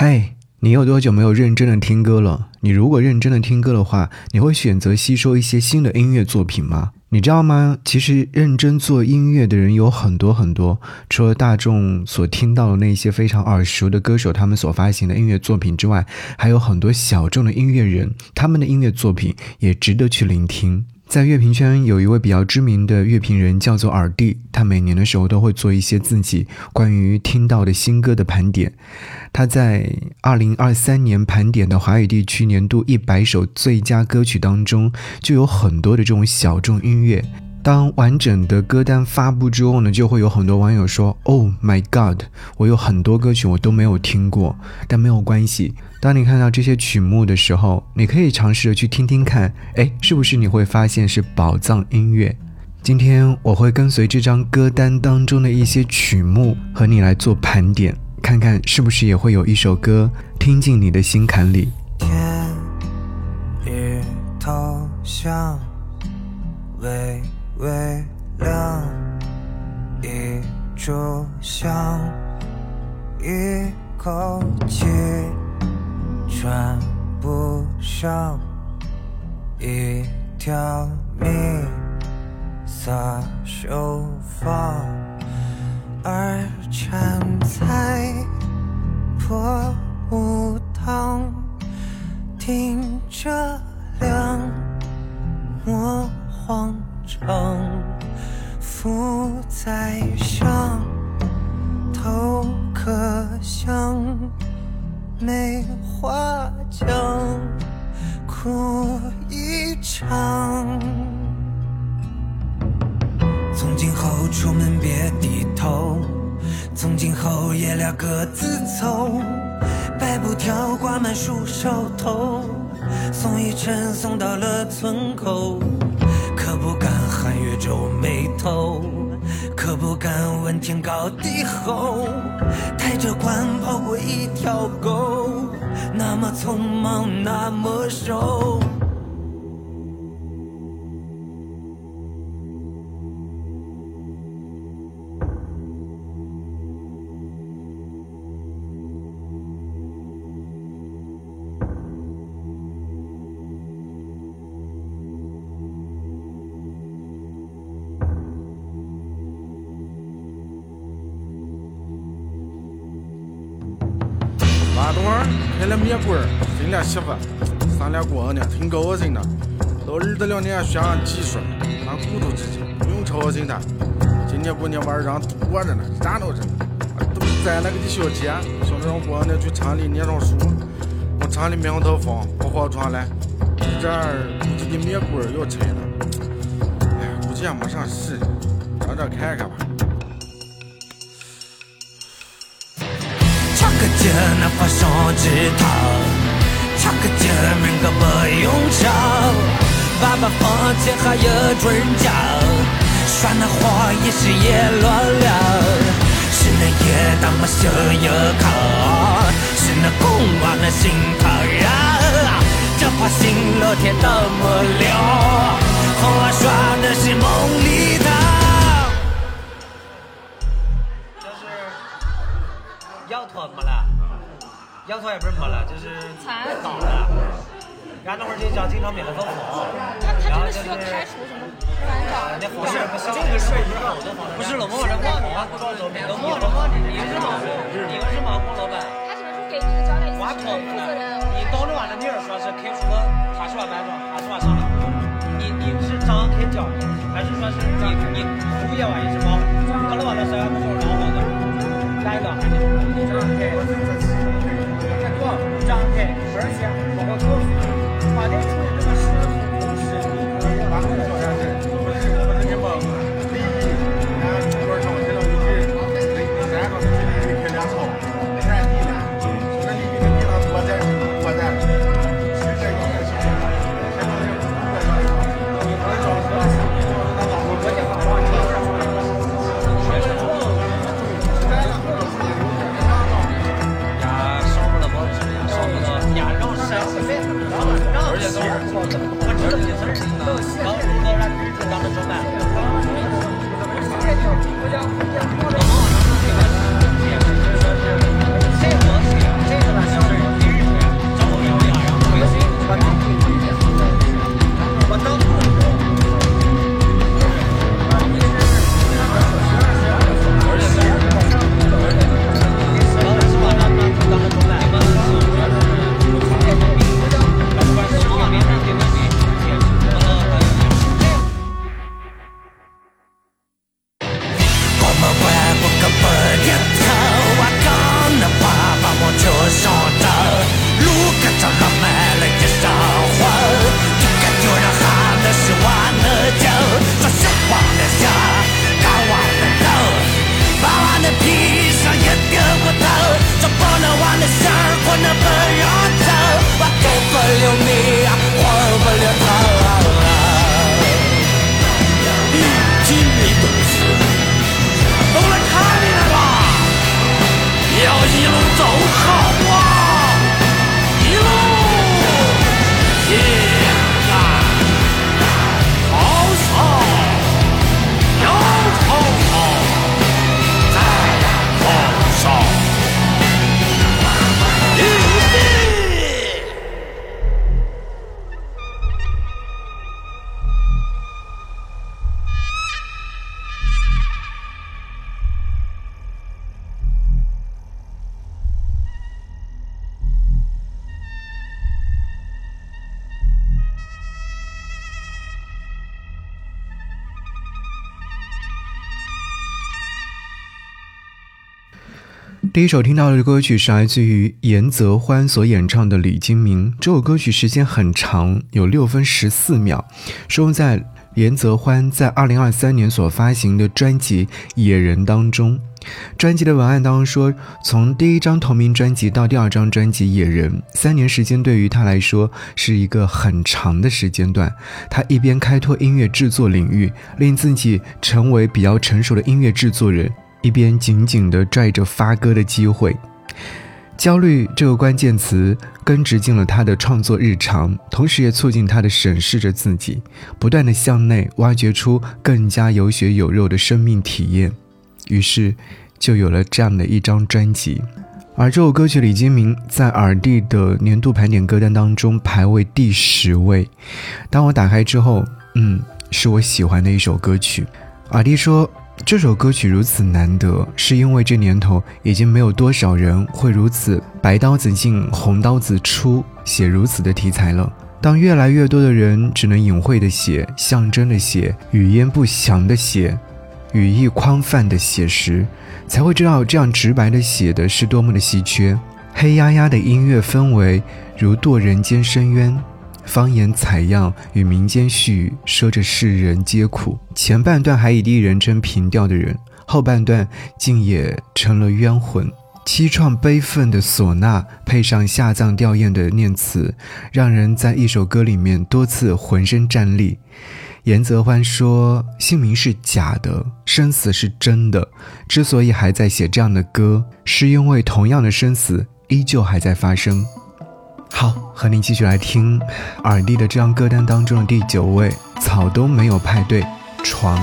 嗨，你有多久没有认真的听歌了？你如果认真的听歌的话，你会选择吸收一些新的音乐作品吗？你知道吗？其实认真做音乐的人有很多很多，除了大众所听到的那些非常耳熟的歌手他们所发行的音乐作品之外，还有很多小众的音乐人，他们的音乐作品也值得去聆听。在乐评圈有一位比较知名的乐评人叫做耳帝，他每年的时候都会做一些自己关于听到的新歌的盘点。他在二零二三年盘点的华语地区年度一百首最佳歌曲当中，就有很多的这种小众音乐。当完整的歌单发布之后呢，就会有很多网友说：“Oh my God，我有很多歌曲我都没有听过。”但没有关系，当你看到这些曲目的时候，你可以尝试着去听听看，哎，是不是你会发现是宝藏音乐？今天我会跟随这张歌单当中的一些曲目和你来做盘点，看看是不是也会有一首歌听进你的心坎里。天已投降，微微亮，一炷香，一口气喘不上，一条命撒手放，儿缠在破木堂，听着凉，莫慌张，浮在上，头可香，梅花香，哭一场。从今后出门别低头，从今后爷俩各自走，白布条挂满树梢头，送一程送到了村口，可不敢寒月皱眉头，可不敢问天高地厚，抬着棺跑过一条沟，那么匆忙，那么瘦。开了面馆儿，生了媳妇，生了闺女，挺高兴的。到儿子两年学上技术，当骨头之亲，不用操心他。今年过年玩儿让多着呢，热闹着呢。都攒了个的小钱，想着让闺女去城里念上书，往城里名堂放，不化妆了。这儿估计的面馆儿要拆了，哎，估计也没啥事，让这看看吧。差个劲儿那发上枝头，差个劲儿明个不用愁，爸爸房前还有准脚，耍那花也是叶落了，是那夜大么小有口，是那公娃那心头肉，这把心老天都没了，红娃耍的是梦里头。就是摇头没了，摇头也不是没了，就是倒了。然后那会儿就叫经常免费分房，那然后就是他这个需要开除什么班长？那不是这个是一个不是老孟这网红啊，老孟老孟，你是网红，你们是网红老板。他只能是给你个交代，挖负坑责人。你当着俺的面儿说是开除了他是俺班长，他是俺上的，你你是张开讲，还是说是你你服务业完也是吗？他老板的是俺们说两好的，下一个，张开，看多张开，而且第一首听到的歌曲是来自于严泽欢所演唱的《李金铭》，这首歌曲时间很长，有六分十四秒，收录在严泽欢在二零二三年所发行的专辑《野人》当中。专辑的文案当中说，从第一张同名专辑到第二张专辑《野人》，三年时间对于他来说是一个很长的时间段。他一边开拓音乐制作领域，令自己成为比较成熟的音乐制作人。一边紧紧地拽着发歌的机会，焦虑这个关键词根植进了他的创作日常，同时也促进他的审视着自己，不断地向内挖掘出更加有血有肉的生命体验。于是，就有了这样的一张专辑。而这首歌曲李金铭在耳帝的年度盘点歌单当中排位第十位。当我打开之后，嗯，是我喜欢的一首歌曲。耳帝说。这首歌曲如此难得，是因为这年头已经没有多少人会如此白刀子进红刀子出写如此的题材了。当越来越多的人只能隐晦的写、象征的写、语焉不详的写、语意宽泛的写时，才会知道这样直白的写的是多么的稀缺。黑压压的音乐氛围如堕人间深渊。方言采样与民间絮语，说着世人皆苦。前半段还以第一人称平调的人，后半段竟也成了冤魂。凄怆悲愤的唢呐，配上下葬吊唁的念词，让人在一首歌里面多次浑身战栗。严泽欢说：“姓名是假的，生死是真的。之所以还在写这样的歌，是因为同样的生死依旧还在发生。”好，和您继续来听耳帝的这张歌单当中的第九位，草都没有派对，床。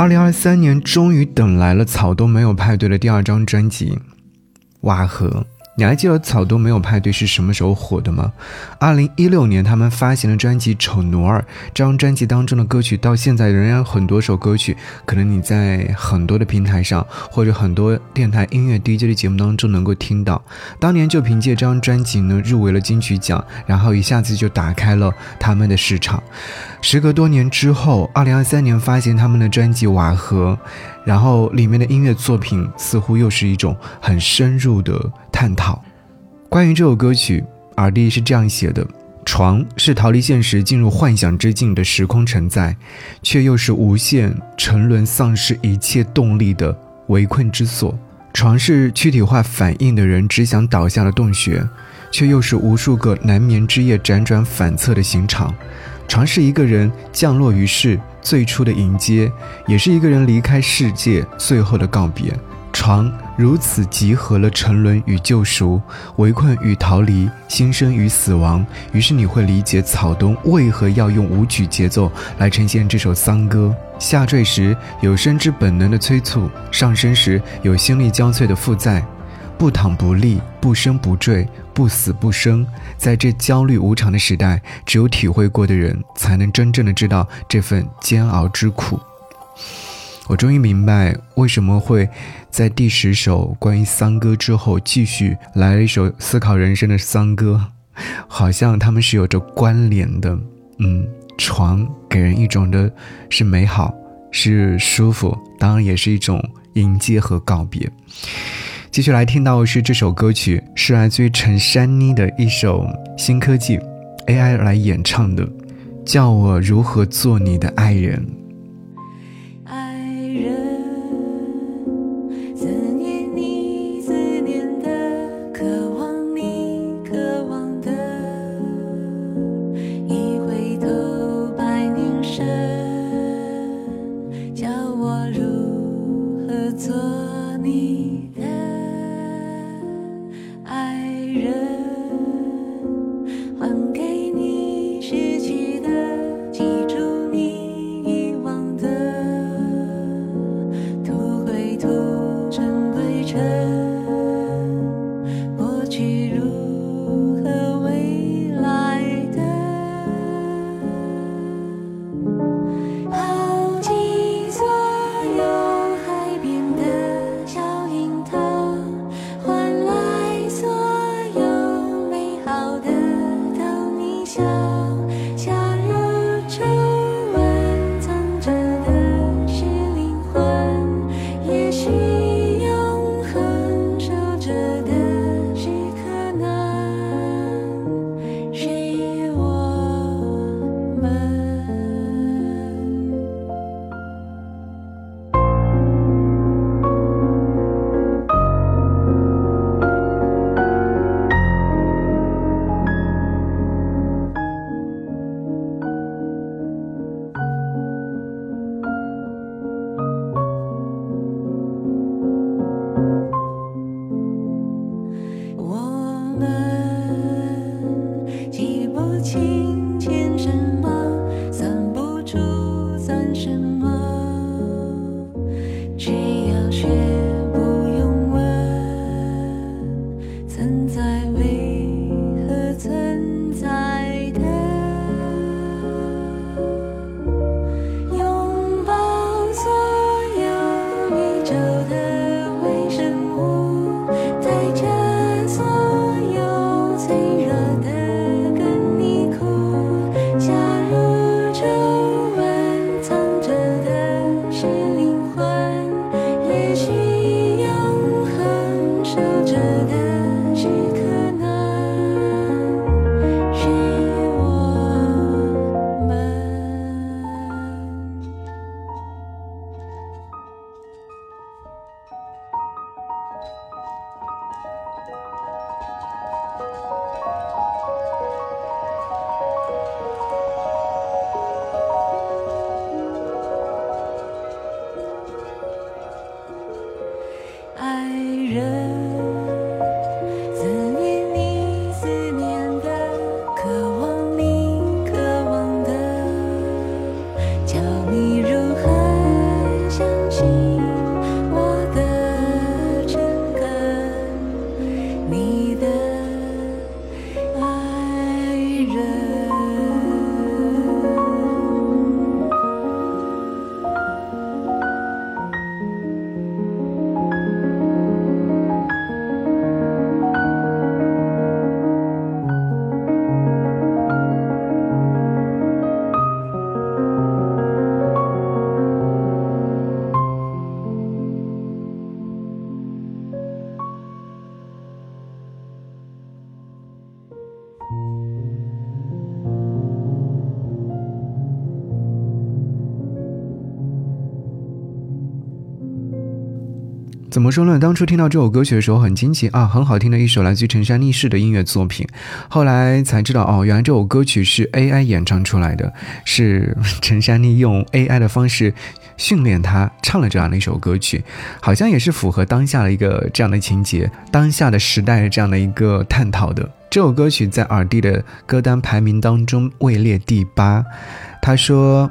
二零二三年终于等来了草都没有派对的第二张专辑《瓦合》。你还记得草东没有派对是什么时候火的吗？二零一六年，他们发行了专辑《丑奴儿》。这张专辑当中的歌曲，到现在仍然很多首歌曲，可能你在很多的平台上，或者很多电台音乐 DJ 的节目当中能够听到。当年就凭借这张专辑呢，入围了金曲奖，然后一下子就打开了他们的市场。时隔多年之后，二零二三年发行他们的专辑《瓦合》。然后里面的音乐作品似乎又是一种很深入的探讨。关于这首歌曲，耳弟是这样写的：床是逃离现实、进入幻想之境的时空承载，却又是无限沉沦、丧失一切动力的围困之所。床是躯体化反应的人只想倒下的洞穴，却又是无数个难眠之夜辗转反侧的刑场。床是一个人降落于世。最初的迎接，也是一个人离开世界最后的告别。床如此集合了沉沦与救赎，围困与逃离，新生与死亡。于是你会理解草东为何要用舞曲节奏来呈现这首丧歌。下坠时有生之本能的催促，上升时有心力交瘁的负载。不躺不立，不升不坠，不死不生。在这焦虑无常的时代，只有体会过的人，才能真正的知道这份煎熬之苦。我终于明白，为什么会在第十首关于丧歌之后，继续来一首思考人生的丧歌，好像他们是有着关联的。嗯，床给人一种的是美好，是舒服，当然也是一种迎接和告别。继续来听到的是这首歌曲，是来自于陈珊妮的一首新科技 AI 来演唱的，《叫我如何做你的爱人》。人。怎么说呢？当初听到这首歌曲的时候很惊奇啊，很好听的一首来自于陈珊妮式的音乐作品。后来才知道哦，原来这首歌曲是 AI 演唱出来的，是陈珊妮用 AI 的方式训练他唱了这样的一首歌曲，好像也是符合当下的一个这样的情节，当下的时代这样的一个探讨的。这首歌曲在耳帝的歌单排名当中位列第八。他说。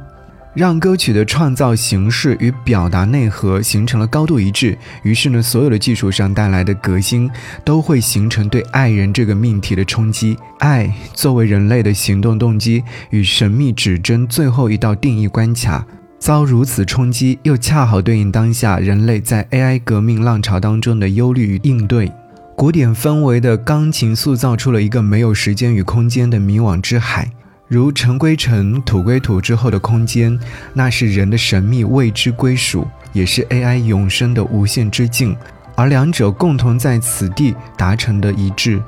让歌曲的创造形式与表达内核形成了高度一致，于是呢，所有的技术上带来的革新都会形成对爱人这个命题的冲击。爱作为人类的行动动机与神秘指针最后一道定义关卡，遭如此冲击，又恰好对应当下人类在 AI 革命浪潮当中的忧虑与应对。古典氛围的钢琴塑造出了一个没有时间与空间的迷惘之海。如尘归尘，土归土之后的空间，那是人的神秘未知归属，也是 AI 永生的无限之境。而两者共同在此地达成的一致，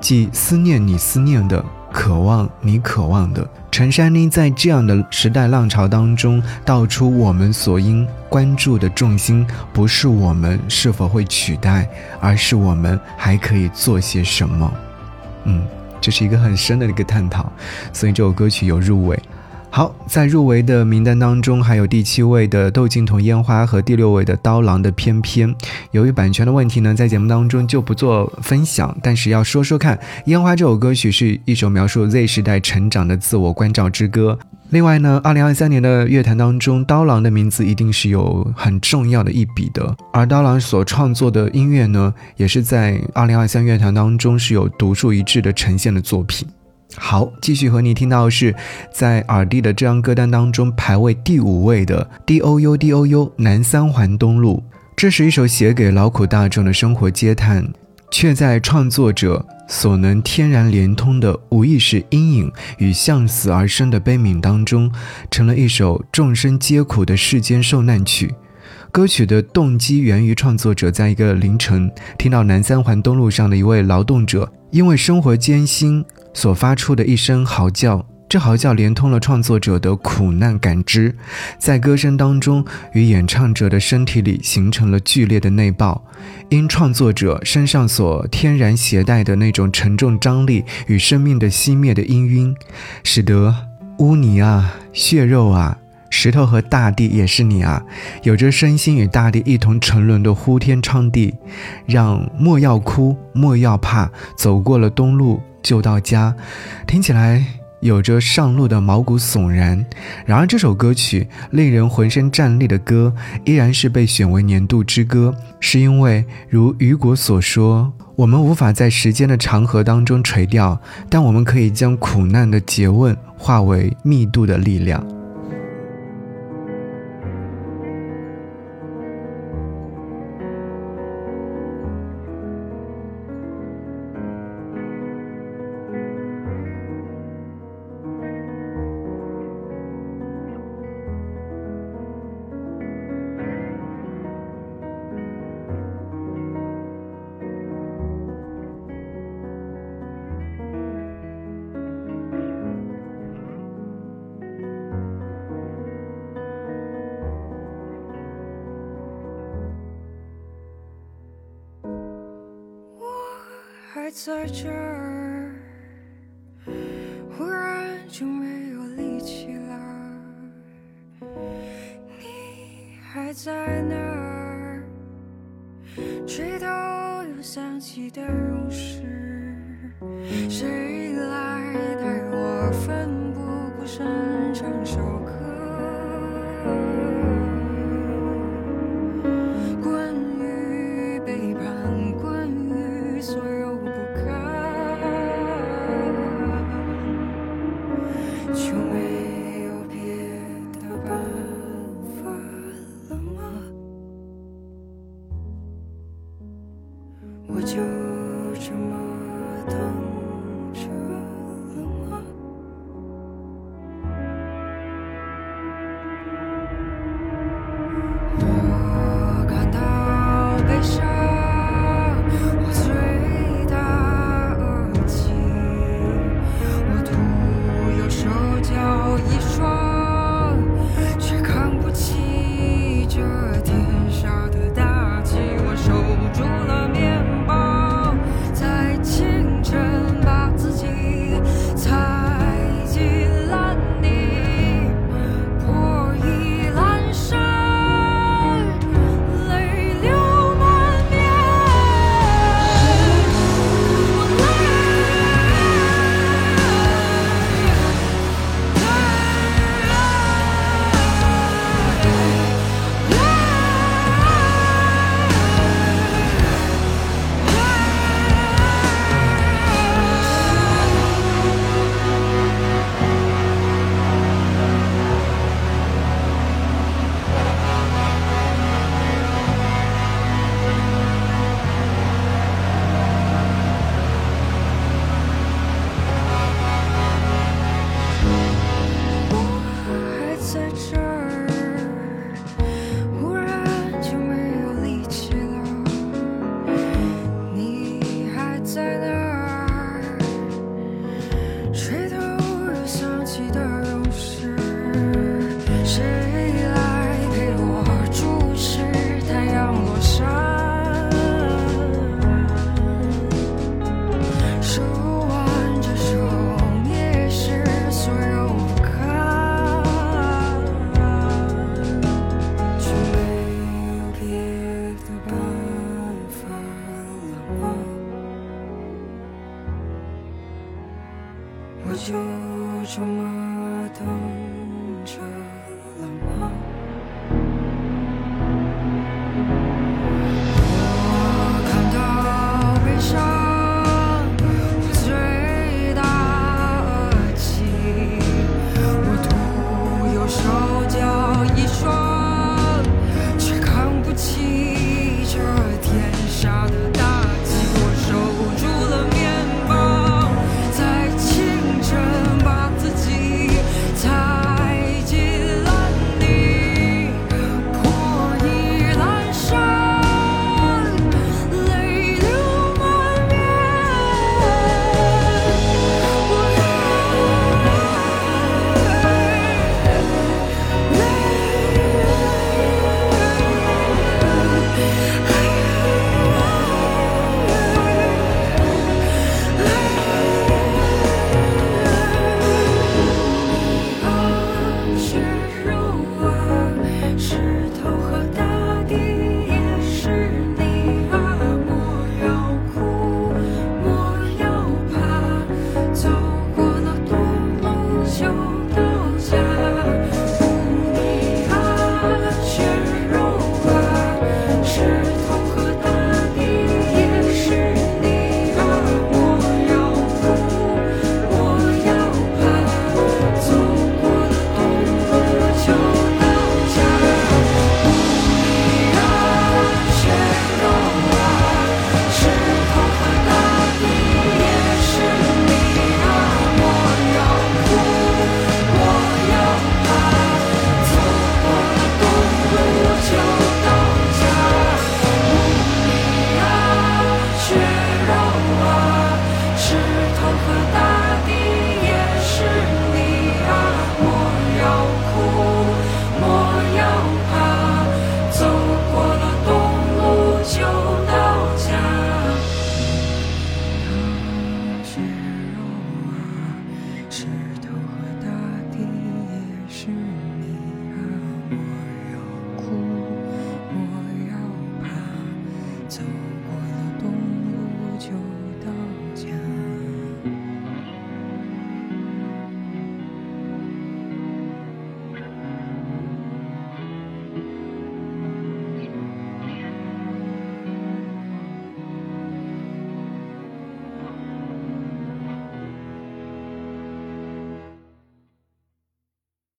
即思念你思念的，渴望你渴望的。陈珊妮在这样的时代浪潮当中，道出我们所应关注的重心，不是我们是否会取代，而是我们还可以做些什么。嗯。这是一个很深的一个探讨，所以这首歌曲有入围。好，在入围的名单当中，还有第七位的窦靖童《烟花》和第六位的刀郎的《翩翩》。由于版权的问题呢，在节目当中就不做分享，但是要说说看，《烟花》这首歌曲是一首描述 Z 时代成长的自我关照之歌。另外呢，二零二三年的乐坛当中，刀郎的名字一定是有很重要的一笔的。而刀郎所创作的音乐呢，也是在二零二三乐坛当中是有独树一帜的呈现的作品。好，继续和你听到的是在耳帝的这张歌单当中排位第五位的 D O U D O U 南三环东路。这是一首写给劳苦大众的生活嗟叹，却在创作者所能天然连通的无意识阴影与向死而生的悲悯当中，成了一首众生皆苦的世间受难曲。歌曲的动机源于创作者在一个凌晨听到南三环东路上的一位劳动者因为生活艰辛。所发出的一声嚎叫，这嚎叫连通了创作者的苦难感知，在歌声当中与演唱者的身体里形成了剧烈的内爆。因创作者身上所天然携带的那种沉重张力与生命的熄灭的氤氲，使得污泥啊、血肉啊、石头和大地也是你啊，有着身心与大地一同沉沦的呼天唱地，让莫要哭，莫要怕，走过了东路。就到家，听起来有着上路的毛骨悚然。然而，这首歌曲令人浑身战栗的歌，依然是被选为年度之歌，是因为如雨果所说：“我们无法在时间的长河当中垂钓，但我们可以将苦难的诘问化为密度的力量。”还在这儿，忽然就没有力气了。你还在那儿，垂头又丧气的